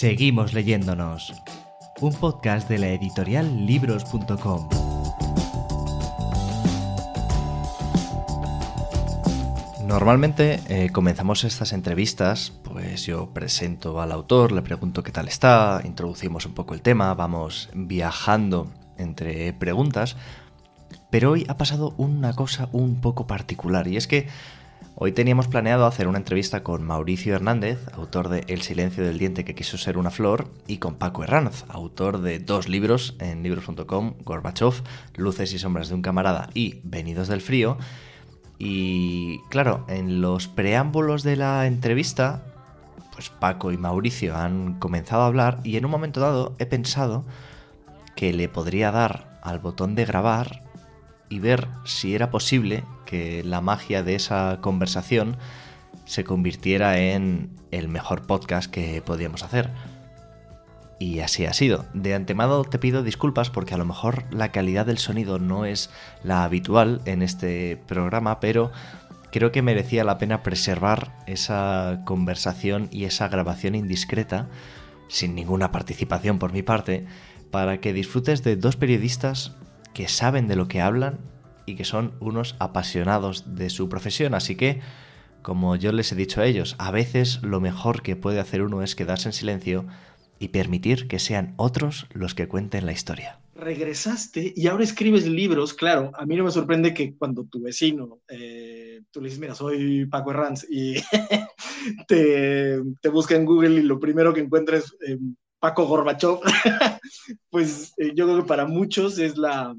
Seguimos leyéndonos. Un podcast de la editorial libros.com. Normalmente eh, comenzamos estas entrevistas, pues yo presento al autor, le pregunto qué tal está, introducimos un poco el tema, vamos viajando entre preguntas, pero hoy ha pasado una cosa un poco particular y es que Hoy teníamos planeado hacer una entrevista con Mauricio Hernández, autor de El silencio del diente que quiso ser una flor, y con Paco Herranz, autor de dos libros en libros.com, Gorbachev, Luces y sombras de un camarada y Venidos del frío. Y claro, en los preámbulos de la entrevista, pues Paco y Mauricio han comenzado a hablar y en un momento dado he pensado que le podría dar al botón de grabar y ver si era posible que la magia de esa conversación se convirtiera en el mejor podcast que podíamos hacer. Y así ha sido. De antemano te pido disculpas porque a lo mejor la calidad del sonido no es la habitual en este programa, pero creo que merecía la pena preservar esa conversación y esa grabación indiscreta, sin ninguna participación por mi parte, para que disfrutes de dos periodistas que saben de lo que hablan y que son unos apasionados de su profesión. Así que, como yo les he dicho a ellos, a veces lo mejor que puede hacer uno es quedarse en silencio y permitir que sean otros los que cuenten la historia. Regresaste y ahora escribes libros, claro, a mí no me sorprende que cuando tu vecino, eh, tú le dices, mira, soy Paco Herranz, y te, te, en Google y lo primero que encuentres eh, Paco Gorbachev, pues eh, yo creo que para muchos es la,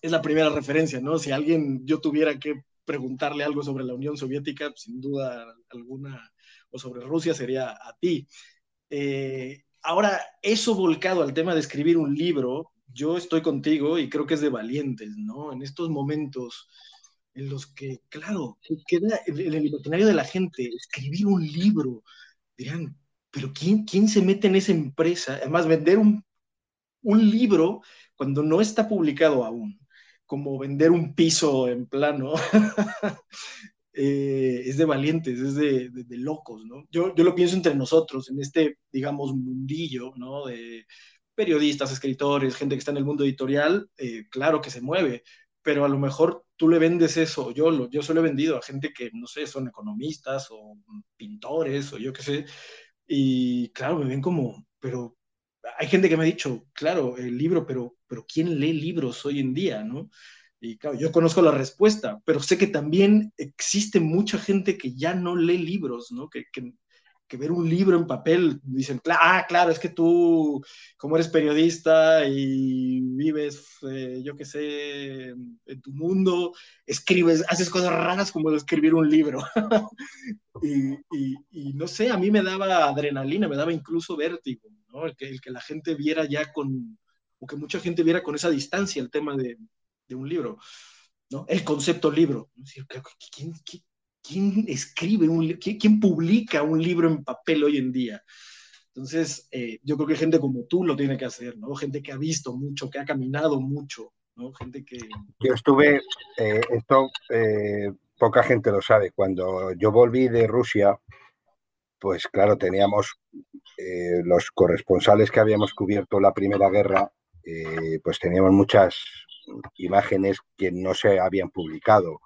es la primera referencia, ¿no? Si alguien yo tuviera que preguntarle algo sobre la Unión Soviética, sin duda alguna, o sobre Rusia, sería a ti. Eh, ahora, eso volcado al tema de escribir un libro, yo estoy contigo y creo que es de valientes, ¿no? En estos momentos en los que, claro, queda en el imaginario de la gente escribir un libro, dirán, pero ¿quién, quién se mete en esa empresa? Además, vender un, un libro cuando no está publicado aún como vender un piso en plano. Eh, es de valientes, es de, locos, ¿no? Yo, yo, lo pienso entre nosotros, en este, digamos, mundillo, ¿no? De periodistas, escritores, gente que está en el mundo editorial, eh, claro que se mueve, pero a lo mejor tú le vendes eso, yo, lo, yo solo he vendido a gente que, no sé, son economistas o pintores o yo qué sé, y claro, me ven como, pero hay gente que me ha dicho, claro, el libro, pero, pero ¿quién lee libros hoy en día, no? Y claro, yo conozco la respuesta, pero sé que también existe mucha gente que ya no lee libros, ¿no? Que, que, que ver un libro en papel, dicen, ah, claro, es que tú, como eres periodista y vives, eh, yo qué sé, en tu mundo, escribes, haces cosas raras como escribir un libro. y, no sé, a mí me daba adrenalina, me daba incluso vértigo. Que, el que la gente viera ya con, o que mucha gente viera con esa distancia el tema de, de un libro, ¿no? El concepto libro. ¿Quién, quién, escribe un libro? ¿Quién, publica un libro en papel hoy en día? Entonces, eh, yo creo que gente como tú lo tiene que hacer, ¿no? Gente que ha visto mucho, que ha caminado mucho, ¿no? Gente que... Yo estuve, eh, esto eh, poca gente lo sabe, cuando yo volví de Rusia, pues claro, teníamos los corresponsales que habíamos cubierto la Primera Guerra, pues teníamos muchas imágenes que no se habían publicado.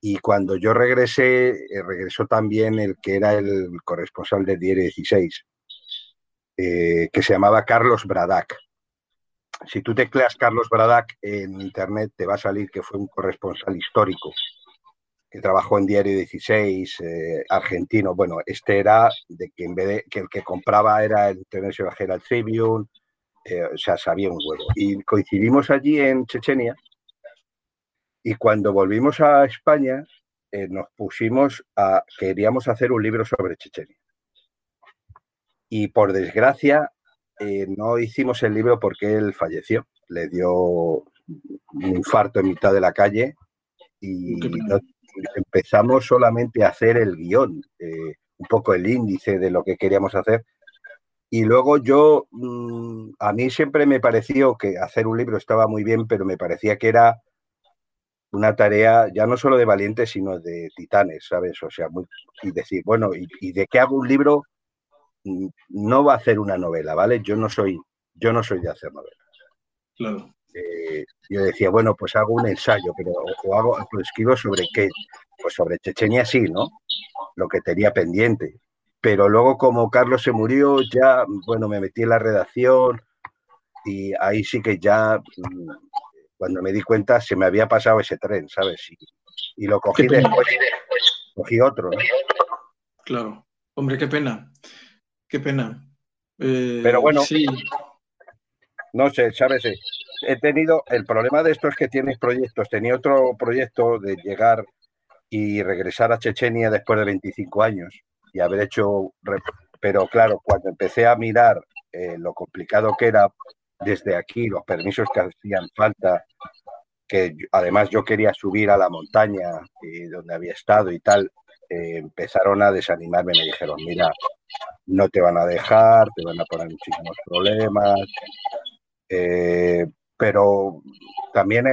Y cuando yo regresé, eh, regresó también el que era el corresponsal del Diario 16, que se llamaba Carlos Bradac. Si tú tecleas Carlos Bradac en internet, te va a salir que fue un corresponsal histórico que trabajó en Diario 16, eh, argentino. Bueno, este era de que en vez de que el que compraba era el International Herald Tribune, eh, o sea, sabía un huevo. Y coincidimos allí en Chechenia y cuando volvimos a España eh, nos pusimos a, queríamos hacer un libro sobre Chechenia. Y por desgracia no hicimos el libro porque él falleció, le dio un infarto en mitad de la calle y no, empezamos solamente a hacer el guion, eh, un poco el índice de lo que queríamos hacer. Y luego yo, mm, a mí siempre me pareció que hacer un libro estaba muy bien, pero me parecía que era una tarea ya no solo de valientes, sino de titanes, ¿sabes? O sea, muy, y decir, bueno, ¿y, de qué hago un libro no va a hacer una novela, ¿vale? Yo no soy, yo no soy de hacer novelas. Claro. Eh, yo decía, bueno, pues hago un ensayo, pero o hago, pues escribo sobre qué, pues sobre Chechenia sí, ¿no? Lo que tenía pendiente. Pero luego como Carlos se murió, ya, bueno, me metí en la redacción y ahí sí que ya, mm, cuando me di cuenta, se me había pasado ese tren, ¿sabes? Y, lo cogí después, cogí otro, ¿no? Claro. Hombre, qué pena. Qué pena. Eh, pero bueno, sí. no sé, ¿sabes? He tenido, el problema de esto es que tienes proyectos. Tenía otro proyecto de llegar y regresar a Chechenia después de 25 años y haber hecho, pero claro, cuando empecé a mirar eh, lo complicado que era desde aquí, los permisos que hacían falta, que además yo quería subir a la montaña eh, donde había estado y tal, eh, empezaron a desanimarme, me dijeron, mira, no te van a dejar, te van a poner muchísimos problemas, pero también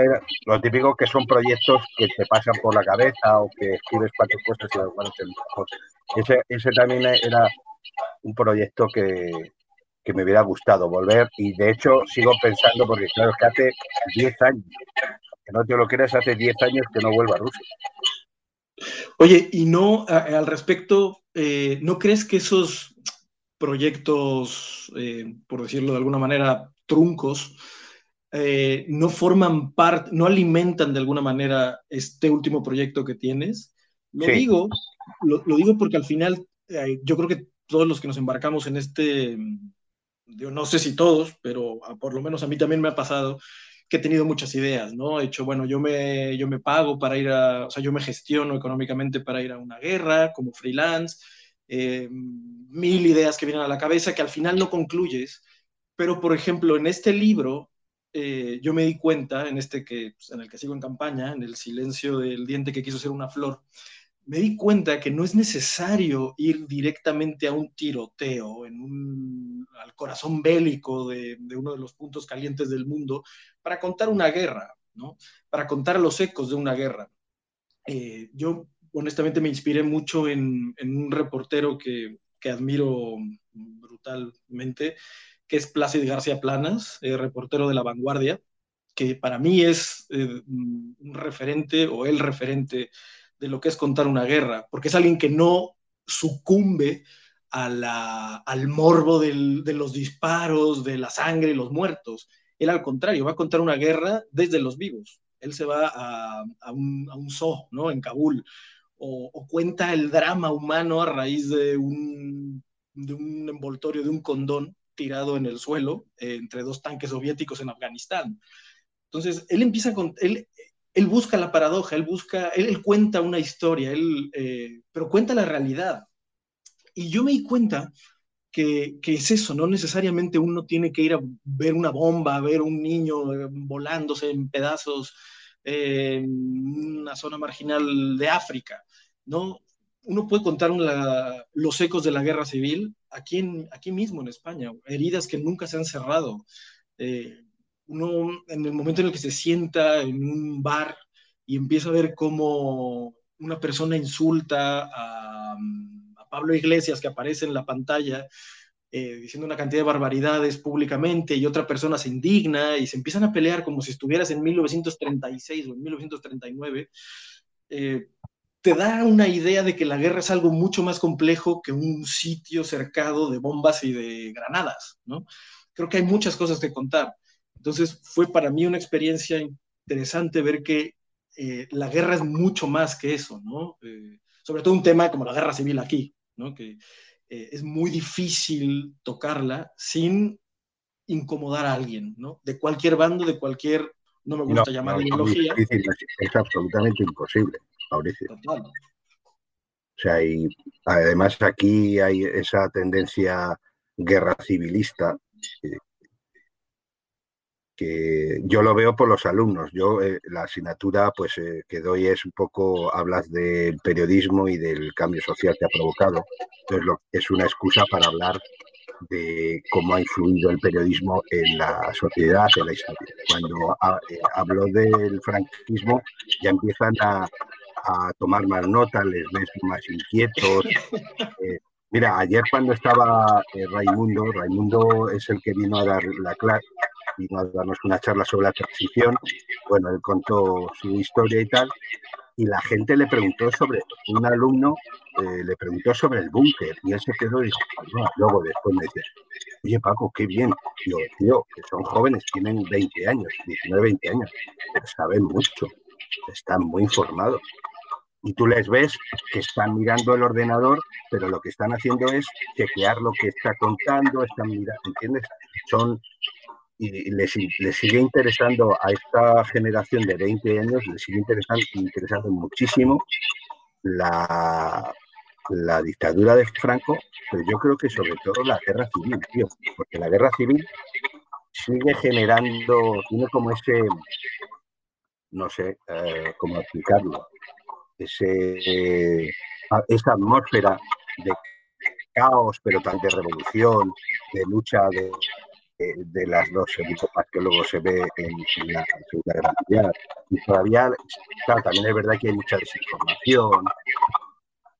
lo típico que son proyectos que te pasan por la cabeza o que escribes cuatro cosas y luego ese, ese también era un proyecto que, que me hubiera gustado volver y de hecho sigo pensando porque claro es que hace 10 años que no te lo creas hace 10 años que no vuelva a Rusia oye y no al respecto eh, no crees que esos proyectos eh, por decirlo de alguna manera truncos eh, no forman parte, no alimentan de alguna manera este último proyecto que tienes. Lo digo, lo, digo porque al final yo creo que todos los que nos embarcamos en este, yo no sé si todos, pero por lo menos a mí también me ha pasado que he tenido muchas ideas, ¿no? He hecho, bueno, yo me, yo me pago para ir a, o sea, yo me gestiono económicamente para ir a una guerra como freelance, eh, mil ideas que vienen a la cabeza que al final no concluyes, pero por ejemplo, en este libro eh, yo me di cuenta, en este que, pues, en el que sigo en campaña, en el silencio del diente que quiso ser una flor, me di cuenta que no es necesario ir directamente a un tiroteo, en un, al corazón bélico de, uno de los puntos calientes del mundo, para contar una guerra, ¿no? para contar los ecos de una guerra. Eh, yo honestamente me inspiré mucho en, en un reportero que, que admiro brutalmente, que es Plácido García Planas, eh, reportero de La Vanguardia, que para mí es eh, un referente o el referente de lo que es contar una guerra, porque es alguien que no sucumbe al morbo de los disparos, de la sangre y los muertos. Él al contrario, va a contar una guerra desde los vivos. Él se va a, un, a zoo, ¿no? En Kabul, o, cuenta el drama humano a raíz de un, de un envoltorio, de un condón, tirado en el suelo eh, entre dos tanques soviéticos en Afganistán. Entonces, él empieza con, él, él busca la paradoja, él busca, él, cuenta una historia, él, eh, pero cuenta la realidad. Y yo me di cuenta que, que, es eso, no necesariamente uno tiene que ir a ver una bomba, a ver un niño eh, volándose en pedazos en una zona marginal de África, ¿no? Uno puede contar los ecos de la guerra civil aquí, aquí mismo en España, heridas que nunca se han cerrado. Eh, uno en el momento en el que se sienta en un bar y empieza a ver cómo una persona insulta a, Pablo Iglesias que aparece en la pantalla eh, diciendo una cantidad de barbaridades públicamente y otra persona se indigna y se empiezan a pelear como si estuvieras en 1936 o en 1939, eh, te da una idea de que la guerra es algo mucho más complejo que un sitio cercado de bombas y de granadas, ¿no? Creo que hay muchas cosas que contar. Entonces fue para mí una experiencia interesante ver que eh, la guerra es mucho más que eso, ¿no? Eh, sobre todo un tema como la guerra civil aquí, ¿no? Que eh, es muy difícil tocarla sin incomodar a alguien, ¿no? De cualquier bando, de cualquier, no me gusta llamar ideología. es absolutamente imposible. Mauricio. O sea, y además aquí hay esa tendencia guerra civilista que, yo lo veo por los alumnos. Yo eh, la asignatura pues eh, que doy es un poco hablas del periodismo y del cambio social que ha provocado. Entonces lo, es una excusa para hablar de cómo ha influido el periodismo en la sociedad, en la historia. Cuando eh, hablo del franquismo ya empiezan a, a tomar más nota, les ves más inquietos. Mira, ayer cuando estaba Raimundo, Raimundo es el que vino a dar la clase, vino a darnos una charla sobre la transición. Bueno, él contó su historia y tal, y la gente le preguntó sobre, un alumno eh, le preguntó sobre el búnker, y él se quedó y dijo, luego después me dice, oye Paco, qué bien. yo, tío, que son jóvenes, tienen 20 años, 19, 20 años, pero saben mucho, están muy informados y tú les ves que están mirando el ordenador, pero lo que están haciendo es chequear lo que está contando, están mirando, ¿entiendes? Son y les, sigue interesando a esta generación de 20 años, les sigue interesando, interesando muchísimo la, la dictadura de Franco, pero yo creo que sobre todo la guerra civil, tío, porque la guerra civil sigue generando, tiene como ese, no sé eh, cómo explicarlo, ese, esa atmósfera de caos, pero también de revolución, de lucha de, de, las dos etapas que luego se ve en, la Segunda Guerra Mundial. Y todavía, también es verdad que hay mucha desinformación,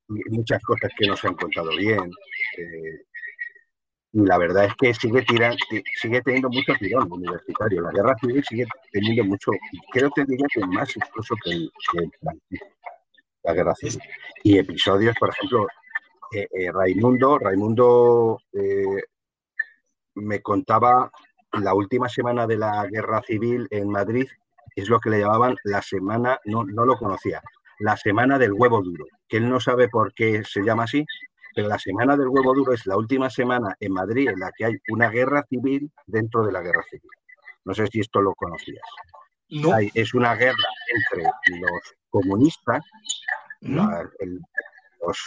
muchas cosas que no se han contado bien. Eh, y la verdad es que sigue, tirando, sigue teniendo mucho tirón universitario. La guerra civil sigue teniendo mucho, creo que diría que más incluso que el, que la guerra civil. Y episodios, por ejemplo, eh, eh, Raimundo, Raimundo eh, me contaba la última semana de la guerra civil en Madrid, es lo que le llamaban la semana, no, no lo conocía, la semana del huevo duro, que él no sabe por qué se llama así, pero la semana del huevo duro es la última semana en Madrid en la que hay una guerra civil dentro de la guerra civil. No sé si esto lo conocías. es una guerra entre los comunistas, los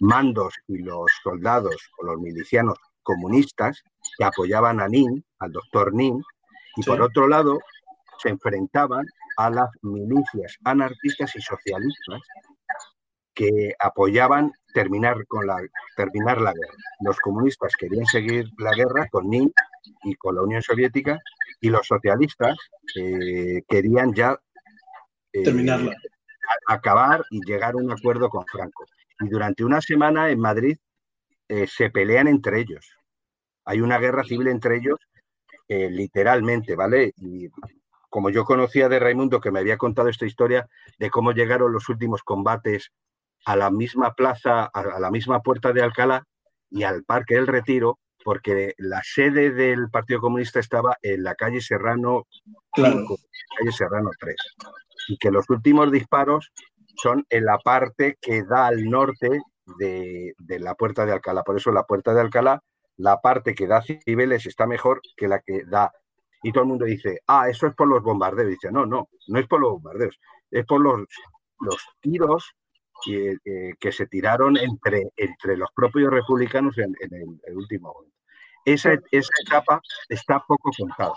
mandos y los soldados o los milicianos comunistas que apoyaban a Nin, al doctor Nin, y por otro lado se enfrentaban a las milicias anarquistas y socialistas que apoyaban terminar con la terminar la guerra. Los comunistas querían seguir la guerra con Nin y con la Unión Soviética y los socialistas eh, querían ya eh, terminarla, acabar y llegar a un acuerdo con Franco. Y durante una semana en Madrid eh, se pelean entre ellos. Hay una guerra civil entre ellos, literalmente, ¿vale? Y como yo conocía de Raimundo, que me había contado esta historia de cómo llegaron los últimos combates a la misma plaza, a la misma puerta de Alcalá y al Parque del Retiro, porque la sede del Partido Comunista estaba en la calle Serrano 5, calle Serrano 3, y que los últimos disparos son en la parte que da al norte de, de, la puerta de Alcalá. Por eso la puerta de Alcalá, la parte que da Cibeles está mejor que la que da y todo el mundo dice, ah, eso es por los bombardeos. dice, no, no, no es por los bombardeos, es por los, los tiros eh, que se tiraron entre, entre los propios republicanos en, el, último momento. Esa, esa, etapa está poco contada.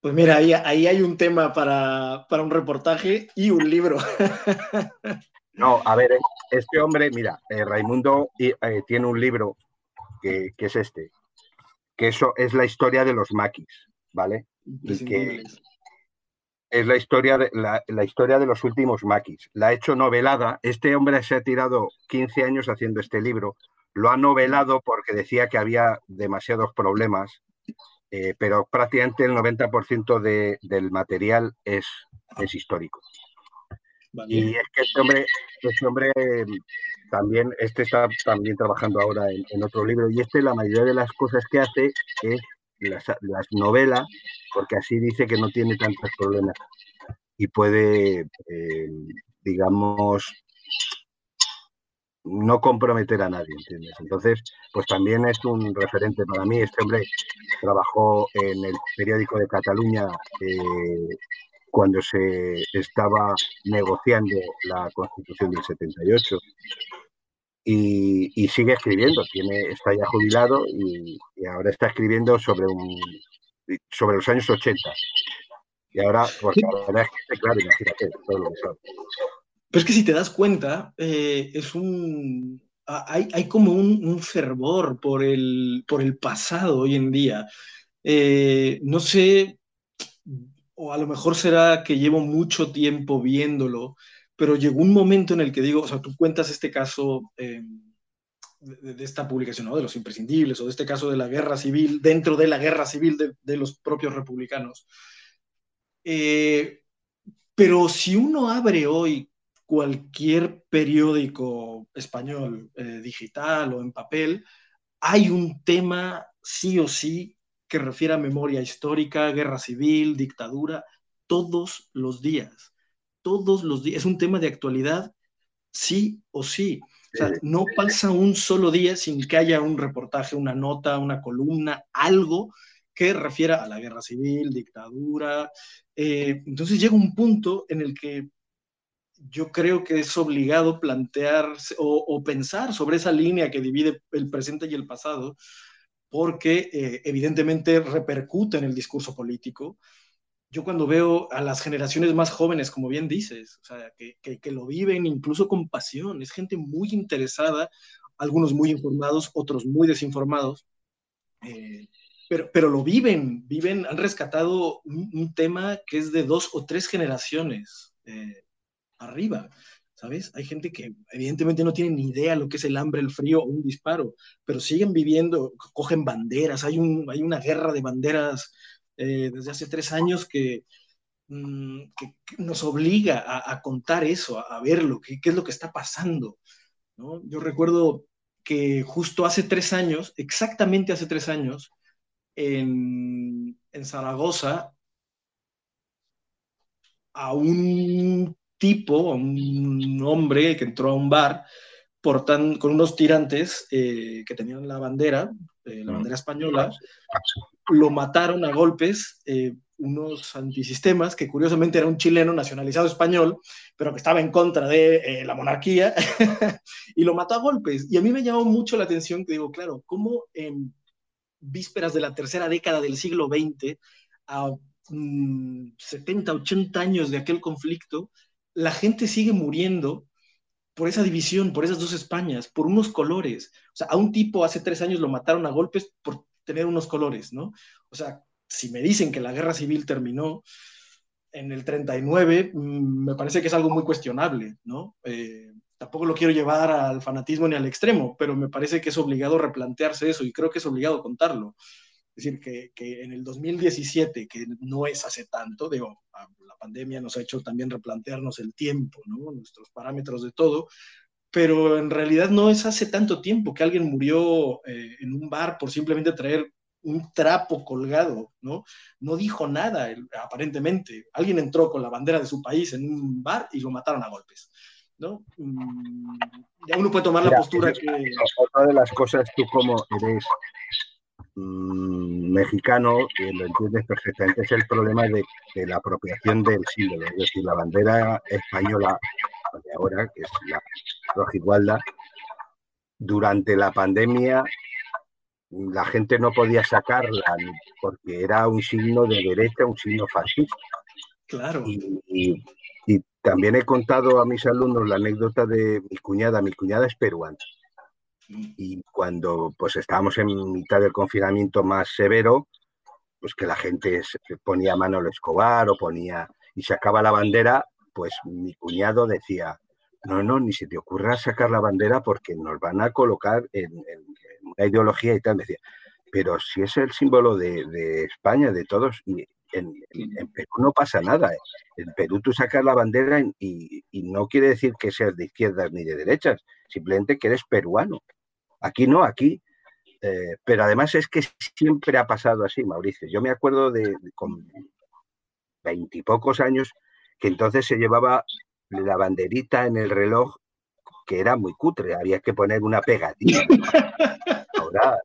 Pues mira, ahí, ahí hay un tema para, un reportaje y un libro. No, a ver, este hombre, mira, eh, Raimundo eh, tiene un libro que, que, es este, que eso es la historia de los maquis, ¿vale? Y que es la historia, de, la, historia de los últimos maquis. La ha hecho novelada. Este hombre se ha tirado 15 años haciendo este libro. Lo ha novelado porque decía que había demasiados problemas, eh, pero prácticamente el 90% del material es, es histórico. Y es que este hombre, este hombre también, este está también trabajando ahora en, otro libro, y este la mayoría de las cosas que hace es las, las novelas, porque así dice que no tiene tantos problemas y puede, eh, digamos, no comprometer a nadie, ¿entiendes? Entonces, pues también es un referente para mí. Este hombre trabajó en el periódico de Cataluña eh, cuando se estaba negociando la Constitución del 78 y, sigue escribiendo, tiene, está ya jubilado y, ahora está escribiendo sobre un sobre los años 80. Y ahora, porque la verdad es que, claro, imagínate, todo lo que sabe. Pero es que si te das cuenta, eh, es un. Hay, hay como un, un, fervor por el, por el pasado hoy en día. Eh, no sé, o a lo mejor será que llevo mucho tiempo viéndolo, pero llegó un momento en el que digo, o sea, tú cuentas este caso, em, de, esta publicación, ¿no? de los imprescindibles, o de este caso de la guerra civil, dentro de la guerra civil de, los propios republicanos. Eh, pero si uno abre hoy cualquier periódico español, eh, digital o en papel, hay un tema sí o sí que refiere a memoria histórica, guerra civil, dictadura, todos los días. Todos los días. Es un tema de actualidad, sí o sí. O sea, no pasa un solo día sin que haya un reportaje, una nota, una columna, algo que refiera a la guerra civil, dictadura. Eh, entonces llega un punto en el que yo creo que es obligado plantear o, pensar sobre esa línea que divide el presente y el pasado, porque eh, evidentemente repercute en el discurso político. Yo cuando veo a las generaciones más jóvenes, como bien dices, que, lo viven incluso con pasión, es gente muy interesada, algunos muy informados, otros muy desinformados, eh, pero, pero lo viven, viven, han rescatado un, tema que es de dos o tres generaciones eh, arriba. ¿Sabes? Hay gente que evidentemente no tiene ni idea lo que es el hambre, el frío o un disparo, pero siguen viviendo, cogen banderas, hay, un, hay una guerra de banderas eh, desde hace tres años que, mm, nos obliga a, contar eso, a, verlo, qué, es lo que está pasando. ¿no? Yo recuerdo que justo hace tres años, exactamente hace tres años, en, en Zaragoza, a un tipo, un hombre que entró a un bar portando, con unos tirantes eh, que tenían la bandera, eh, la mm. bandera española, lo mataron a golpes eh, unos antisistemas, que curiosamente era un chileno nacionalizado español, pero que estaba en contra de la monarquía, y lo mató a golpes. Y a mí me llamó mucho la atención que digo, claro, ¿cómo en vísperas de la tercera década del siglo XX, a 70, mm, 80 años de aquel conflicto, la gente sigue muriendo por esa división, por esas dos Españas, por unos colores. O sea, a un tipo hace tres años lo mataron a golpes por tener unos colores, ¿no? O sea, si me dicen que la guerra civil terminó en el 39, mm, me parece que es algo muy cuestionable, ¿no? Eh, tampoco lo quiero llevar al fanatismo ni al extremo, pero me parece que es obligado replantearse eso y creo que es obligado contarlo. Es decir, que, que, en el 2017, que no es hace tanto, digo, la pandemia nos ha hecho también replantearnos el tiempo, ¿no? nuestros parámetros de todo, pero en realidad no es hace tanto tiempo que alguien murió eh, en un bar por simplemente traer un trapo colgado, ¿no? No dijo nada, aparentemente. Alguien entró con la bandera de su país en un bar y lo mataron a golpes. ¿no? Mm, ya uno puede tomar la postura que... Otra de las cosas, tú como eres Mm, mexicano, que lo entiendes perfectamente, es el problema de, la apropiación del símbolo. Es decir, la bandera española de ahora, que es la roja durante la pandemia la gente no podía sacarla porque era un signo de derecha, un signo fascista. Claro. y, también he contado a mis alumnos la anécdota de mi cuñada. Mi cuñada es peruana y cuando pues estábamos en mitad del confinamiento más severo, pues que la gente se ponía mano al Escobar o ponía y sacaba la bandera, pues mi cuñado decía, no, no, ni se te ocurra sacar la bandera porque nos van a colocar en, una ideología y tal. Me decía, pero si es el símbolo de, España, de todos, y en, Perú no pasa nada. ¿eh? En Perú tú sacas la bandera y, y, no quiere decir que seas de izquierdas ni de derechas, simplemente que eres peruano. Aquí no, aquí. Eh, pero además es que siempre ha pasado así, Mauricio. Yo me acuerdo de, con veintipocos años que entonces se llevaba la banderita en el reloj que era muy cutre, había que poner una pegatina. Ahora,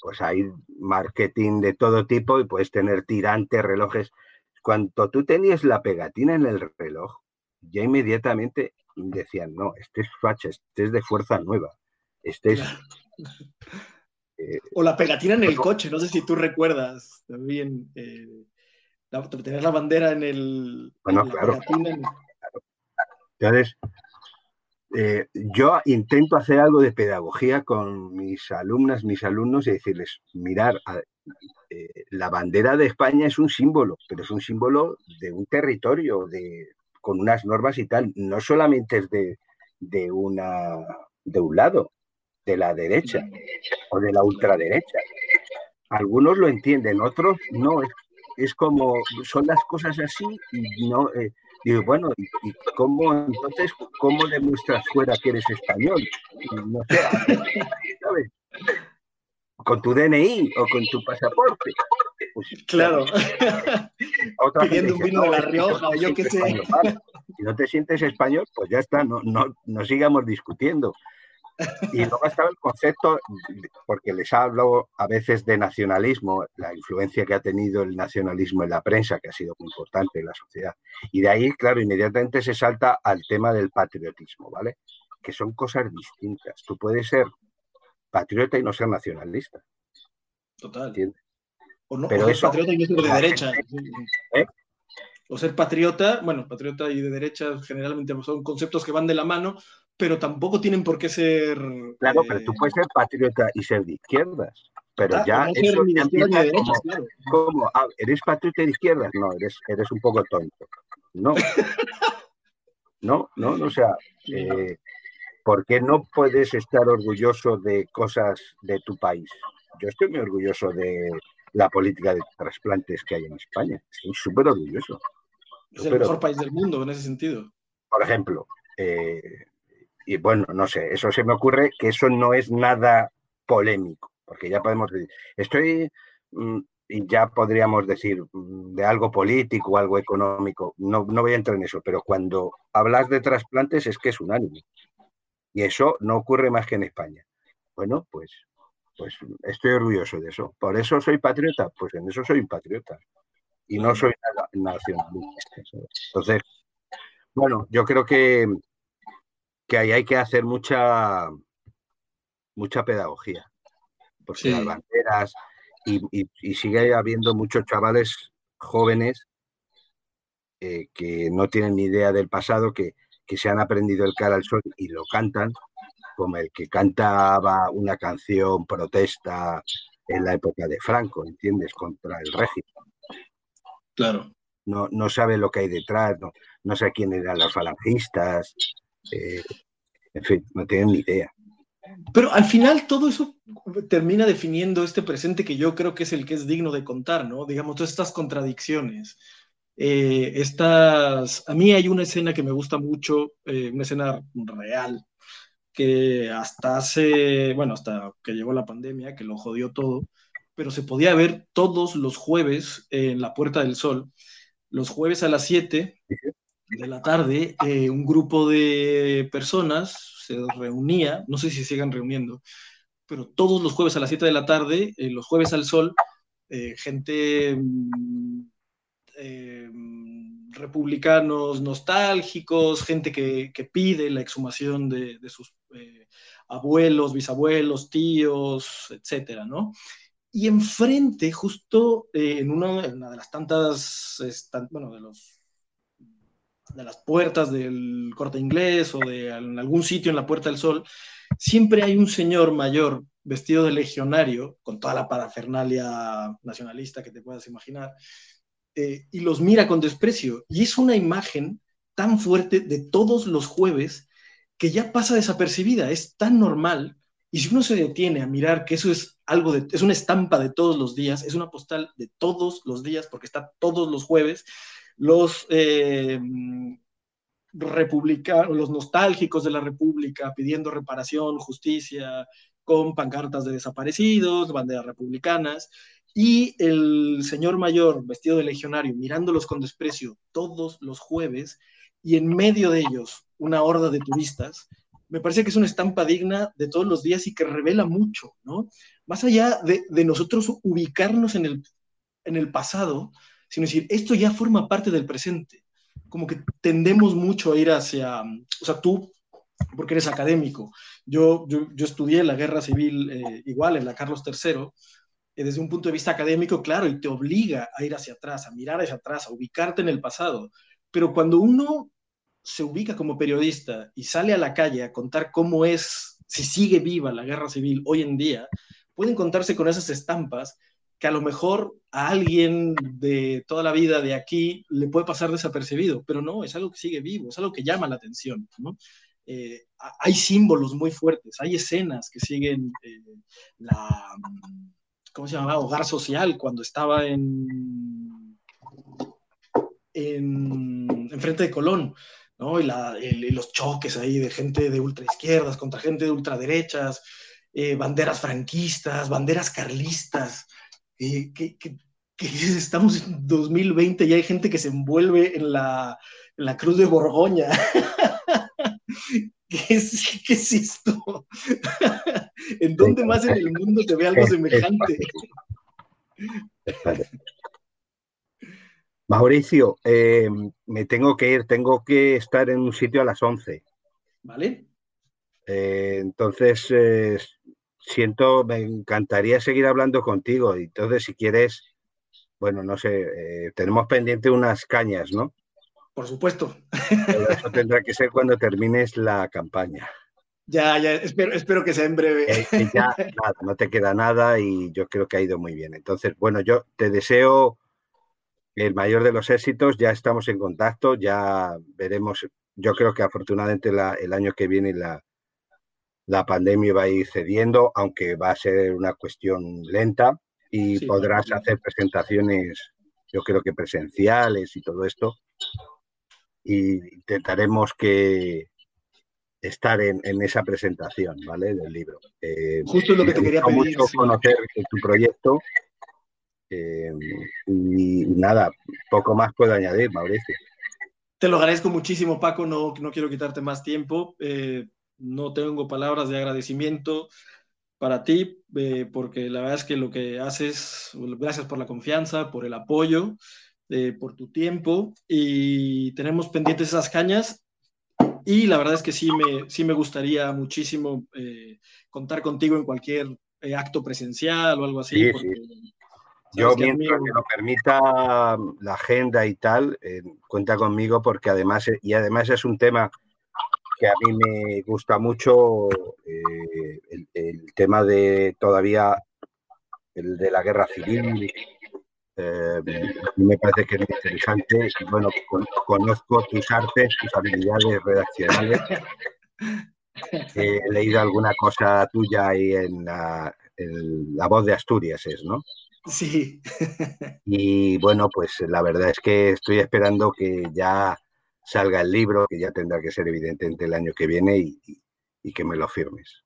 pues hay marketing de todo tipo y puedes tener tirantes, relojes. Cuando tú tenías la pegatina en el reloj, ya inmediatamente decían, no, este es facha, este es de fuerza nueva. Este eh, o la pegatina en el coche, no sé si tú recuerdas también. Eh, tener la bandera en el. Bueno, claro. Entonces, eh, yo intento hacer algo de pedagogía con mis alumnas, mis alumnos y decirles: mirar, la bandera de España es un símbolo, pero es un símbolo de un territorio, de, con unas normas y tal. No solamente es de, de, una, de un lado, de la derecha o de la ultraderecha. Algunos lo entienden, otros no. Es, es como, son las cosas así y no. Eh, digo, bueno, ¿y, cómo entonces, cómo demuestras fuera que eres español? No sé, ¿sabes? Con tu DNI o con tu pasaporte. Pues, claro. Pidiendo un vino de La Rioja, yo qué sé. Si no te sientes español, pues ya está, no, no, no sigamos discutiendo. Y luego estaba el concepto, porque les hablo a veces de nacionalismo, la influencia que ha tenido el nacionalismo en la prensa, que ha sido muy importante en la sociedad. Y de ahí, claro, inmediatamente se salta al tema del patriotismo, ¿vale? Que son cosas distintas. Tú puedes ser patriota y no ser nacionalista. Total. ¿Entiendes? O no, Pero ser patriota y no ser de derecha. ¿Eh? O ser patriota, bueno, patriota y de derecha generalmente son conceptos que van de la mano, pero tampoco tienen por qué ser. Claro, pero tú eh, puedes ser patriota y ser de izquierdas. Pero ah, ya eso de derechas, como, ah, ¿eres patriota de izquierdas? No, eres, eres un poco tonto. No. no, no, no, o sea, eh, ¿por qué no puedes estar orgulloso de cosas de tu país? Yo estoy muy orgulloso de la política de trasplantes que hay en España. Estoy súper orgulloso. Es el mejor país del mundo en ese sentido. Por ejemplo, eh, y bueno, no sé, eso se me ocurre que eso no es nada polémico, porque ya podemos decir, estoy, mm, y ya podríamos decir, mm, de algo político, algo económico, no, no voy a entrar en eso, pero cuando hablas de trasplantes es que es unánime. Y eso no ocurre más que en España. Bueno, pues, pues estoy orgulloso de eso. Por eso soy patriota, pues en eso soy un patriota. Y no soy nacionalista. Entonces, bueno, yo creo que, que ahí hay que hacer mucha, mucha pedagogía. Porque las banderas, y, sigue habiendo muchos chavales jóvenes eh, que no tienen ni idea del pasado, que, que se han aprendido el cara al sol y lo cantan, como el que cantaba una canción protesta en la época de Franco, ¿entiendes? Contra el régimen. Claro. No, no sabe lo que hay detrás, no, no sabe quién eran los falangistas, eh, en fin, no tienen ni idea. Pero al final todo eso termina definiendo este presente que yo creo que es el que es digno de contar, ¿no? Digamos, todas estas contradicciones. Eh, estas, a mí hay una escena que me gusta mucho, eh, una escena real, que hasta hace, bueno, hasta que llegó la pandemia, que lo jodió todo, pero se podía ver todos los jueves en la Puerta del Sol. Los jueves a las 7 de la tarde, eh, un grupo de personas se reunía, no sé si sigan reuniendo, pero todos los jueves a las 7 de la tarde, eh, los jueves al sol, eh, gente, mm, republicanos nostálgicos, gente que, pide la exhumación de, sus abuelos, bisabuelos, tíos, etcétera, ¿no? Y enfrente, justo en, una, en una de las tantas, bueno, de los de las puertas del corte inglés o de algún sitio en la Puerta del Sol, siempre hay un señor mayor vestido de legionario, con toda la parafernalia nacionalista que te puedas imaginar, eh, y los mira con desprecio. Y es una imagen tan fuerte de todos los jueves que ya pasa desapercibida, es tan normal. Y si uno se detiene a mirar que eso es algo de, es una estampa de todos los días, es una postal de todos los días, porque está todos los jueves, los eh, republicanos, los nostálgicos de la República pidiendo reparación, justicia, con pancartas de desaparecidos, banderas republicanas, y el señor mayor vestido de legionario mirándolos con desprecio todos los jueves, y en medio de ellos una horda de turistas, me parece que es una estampa digna de todos los días y que revela mucho, ¿no? Más allá de, de nosotros ubicarnos en el, en el pasado, sino decir, esto ya forma parte del presente. Como que tendemos mucho a ir hacia, o sea, tú, porque eres académico, yo, yo, yo estudié la guerra civil eh, igual en la Carlos III, eh, desde un punto de vista académico, claro, y te obliga a ir hacia atrás, a mirar hacia atrás, a ubicarte en el pasado. Pero cuando uno se ubica como periodista y sale a la calle a contar cómo es, si sigue viva la guerra civil hoy en día, puede encontrarse con esas estampas que a lo mejor a alguien de toda la vida de aquí le puede pasar desapercibido, pero no, es algo que sigue vivo, es algo que llama la atención, eh, hay símbolos muy fuertes, hay escenas que siguen eh, la, ¿cómo se llamaba? Hogar social, cuando estaba en, en, frente de Colón, ¿no? Y, los choques ahí de gente de ultraizquierdas contra gente de ultraderechas, eh, banderas franquistas, banderas carlistas, que, estamos en 2020 y hay gente que se envuelve en la, en la cruz de Borgoña. ¿Qué es, ¿Qué es, esto? ¿En dónde más en el mundo se ve algo semejante? Mauricio, eh, me tengo que ir, tengo que estar en un sitio a las 11. ¿Vale? Eh, entonces, eh, siento, me encantaría seguir hablando contigo. Entonces, si quieres, bueno, no sé, tenemos pendiente unas cañas, ¿no? Por supuesto. eso tendrá que ser cuando termines la campaña. Ya, ya, espero, espero que sea en breve. Eh, ya, nada, no te queda nada y yo creo que ha ido muy bien. Entonces, bueno, yo te deseo el mayor de los éxitos, ya estamos en contacto, ya veremos, yo creo que afortunadamente el año que viene la, la pandemia va a ir cediendo, aunque va a ser una cuestión lenta y podrás hacer presentaciones, yo creo que presenciales y todo esto y intentaremos que estar en, esa presentación, ¿vale? Del libro. Eh, Justo lo que te quería pedir. mucho conocer tu proyecto eh, y nada, poco más puedo añadir, Mauricio. Te lo agradezco muchísimo, Paco. No, no quiero quitarte más tiempo. Eh, no tengo palabras de agradecimiento para ti, porque la verdad es que lo que haces, gracias por la confianza, por el apoyo. Eh, por tu tiempo y tenemos pendientes esas cañas y la verdad es que sí me, sí me gustaría muchísimo eh, contar contigo en cualquier eh, acto presencial o algo así. Yo, mientras me lo permita la agenda y tal, cuenta conmigo porque además, y además es un tema que a mí me gusta mucho, el, el, tema de todavía el de la guerra civil eh, me parece que es muy interesante. Bueno, conozco tus artes, tus habilidades redaccionales. He leído alguna cosa tuya ahí en la, la voz de Asturias, es, ¿no? Sí. Y bueno, pues la verdad es que estoy esperando que ya salga el libro, que ya tendrá que ser evidentemente el año que viene y, y que me lo firmes.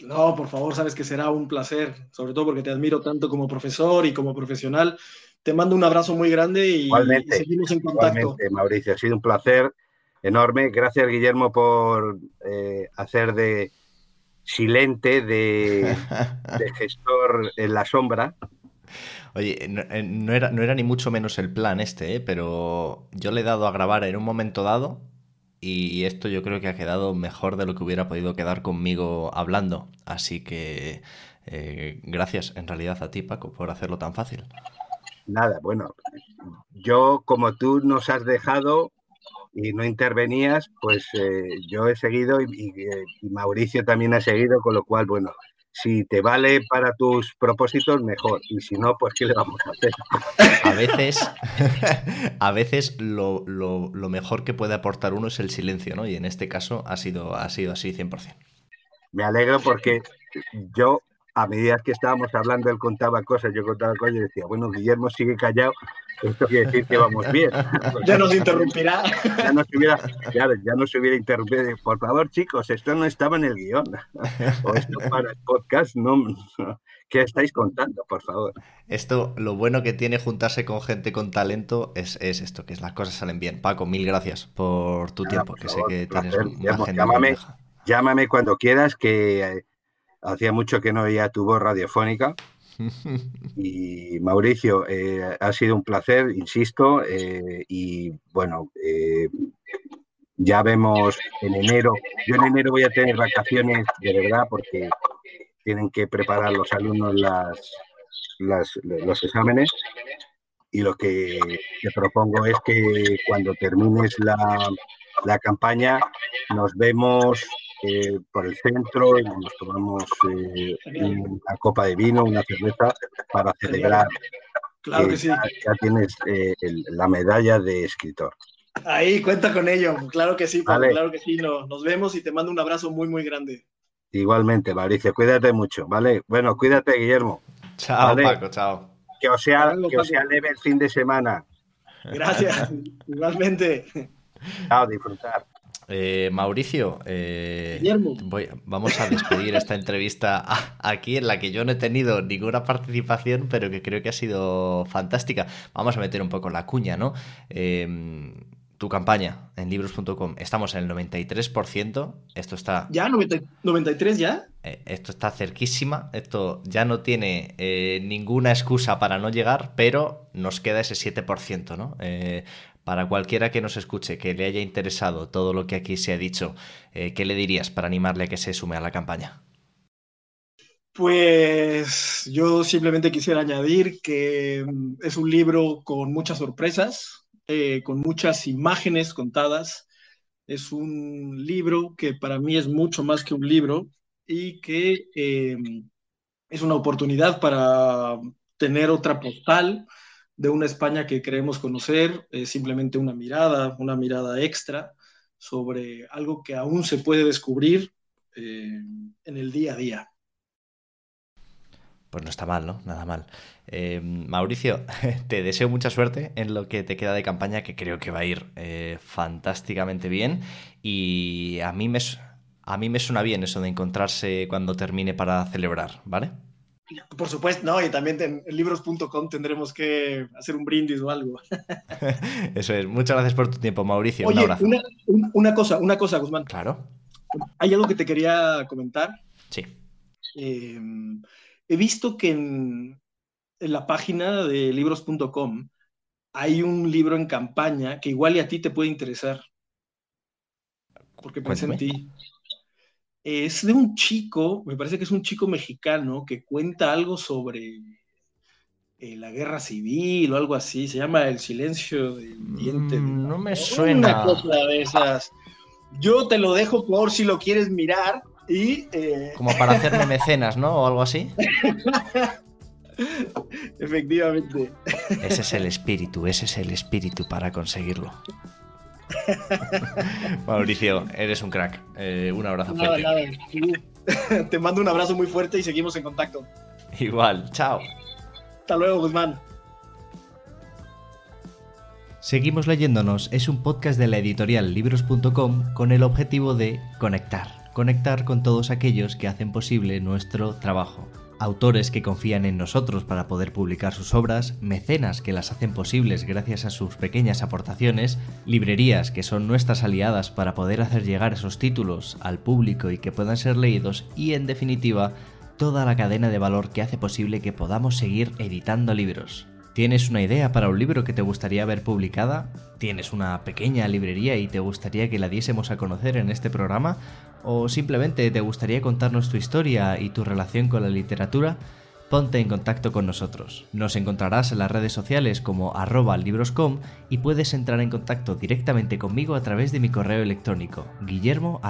No, por favor, sabes que será un placer, sobre todo porque te admiro tanto como profesor y como profesional. Te mando un abrazo muy grande y, seguimos en contacto. Igualmente, Mauricio, ha sido un placer enorme. Gracias, Guillermo, por eh, hacer de silente, de, gestor en la sombra. Oye, eh, no, era, no, era, ni mucho menos el plan este, ¿eh? pero yo le he dado a grabar en un momento dado y esto yo creo que ha quedado mejor de lo que hubiera podido quedar conmigo hablando. Así que eh, gracias en realidad a ti, Paco, por hacerlo tan fácil. Nada, bueno, yo como tú nos has dejado y no intervenías, pues eh, yo he seguido y, Mauricio también ha seguido, con lo cual, bueno, si te vale para tus propósitos, mejor. Y si no, pues ¿qué le vamos a hacer? A veces, a veces lo, mejor que puede aportar uno es el silencio, ¿no? Y en este caso ha sido, ha sido así 100%. Me alegro porque yo a medida que estábamos hablando, él contaba cosas, yo contaba cosas y decía, bueno, Guillermo sigue callado, esto quiere decir que vamos bien. ya nos interrumpirá. ya, nos hubiera, ya, nos hubiera interrumpido. Por favor, chicos, esto no estaba en el guion. o esto para el podcast, no, ¿qué estáis contando, por favor? Esto, lo bueno que tiene juntarse con gente con talento es, esto, que las cosas salen bien. Paco, mil gracias por tu tiempo, que sé que tienes una agenda llámame, llámame cuando quieras, que Hacía mucho que no oía tu voz radiofónica. Y Mauricio, eh, ha sido un placer, insisto, eh, y bueno, eh, ya vemos en enero. Yo en enero voy a tener vacaciones de verdad porque tienen que preparar los alumnos las, los exámenes. Y lo que te propongo es que cuando termines la, la campaña nos vemos eh, por el centro y nos tomamos eh, una copa de vino, una cerveza para celebrar. Claro que, sí. Ya, tienes eh, la medalla de escritor. Ahí, cuenta con ello. Claro que sí, Pablo, claro que sí. nos vemos y te mando un abrazo muy, muy grande. Igualmente, Mauricio, cuídate mucho, ¿vale? Bueno, cuídate, Guillermo. Chao, Paco, chao. Que os sea, que sea leve el fin de semana. Gracias, igualmente. Chao, disfrutar. Eh, Mauricio, eh, vamos a despedir esta entrevista aquí en la que yo no he tenido ninguna participación, pero que creo que ha sido fantástica. Vamos a meter un poco la cuña, ¿no? Eh, tu campaña en libros.com, estamos en el 93%, esto está... ¿Ya? ¿93 ya? esto está cerquísima, esto ya no tiene ninguna excusa para no llegar, pero nos queda ese 7%, ¿no? Para cualquiera que nos escuche, que le haya interesado todo lo que aquí se ha dicho, eh, ¿qué le dirías para animarle a que se sume a la campaña? Pues yo simplemente quisiera añadir que mm, es un libro con muchas sorpresas, eh, con muchas imágenes contadas. Es un libro que para mí es mucho más que un libro y que em, es una oportunidad para tener otra postal de una España que queremos conocer, es simplemente una mirada, una mirada extra sobre algo que aún se puede descubrir eh, en el día a día. Pues no está mal, ¿no? Nada mal. Eh, Mauricio, te deseo mucha suerte en lo que te queda de campaña, que creo que va a ir eh, fantásticamente bien. Y a mí, me, a mí me suena bien eso de encontrarse cuando termine para celebrar, ¿vale? Por supuesto, no, y también en libros.com tendremos que hacer un brindis o algo. Eso es. Muchas gracias por tu tiempo, Mauricio. un abrazo. Una, cosa, una cosa, Guzmán. Claro. Hay algo que te quería comentar. Sí. Eh, he visto que en, la página de libros.com hay un libro en campaña que igual y a ti te puede interesar. Porque pensé en ti es de un chico, me parece que es un chico mexicano que cuenta algo sobre eh, la guerra civil o algo así. Se llama El silencio del diente. Mm, no me suena. Una cosa de esas. Yo te lo dejo por si lo quieres mirar y. Eh, Como para hacerme mecenas, ¿no? O algo así. Efectivamente. Ese es el espíritu, ese es el espíritu para conseguirlo. Mauricio, eres un crack. Eh, un abrazo fuerte. Te mando un abrazo muy fuerte y seguimos en contacto. Igual, chao. Hasta luego, Guzmán. Seguimos leyéndonos es un podcast de la editorial libros.com con el objetivo de conectar, conectar con todos aquellos que hacen posible nuestro trabajo autores que confían en nosotros para poder publicar sus obras, mecenas que las hacen posibles gracias a sus pequeñas aportaciones, librerías que son nuestras aliadas para poder hacer llegar esos títulos al público y que puedan ser leídos y en definitiva toda la cadena de valor que hace posible que podamos seguir editando libros. ¿Tienes una idea para un libro que te gustaría ver publicada? ¿Tienes una pequeña librería y te gustaría que la diésemos a conocer en este programa? ¿O simplemente te gustaría contarnos tu historia y tu relación con la literatura? Ponte en contacto con nosotros. Nos encontrarás en las redes sociales como arroba libroscom y puedes entrar en contacto directamente conmigo a través de mi correo electrónico guillermo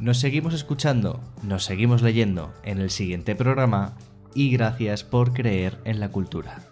Nos seguimos escuchando, nos seguimos leyendo en el siguiente programa y gracias por creer en la cultura.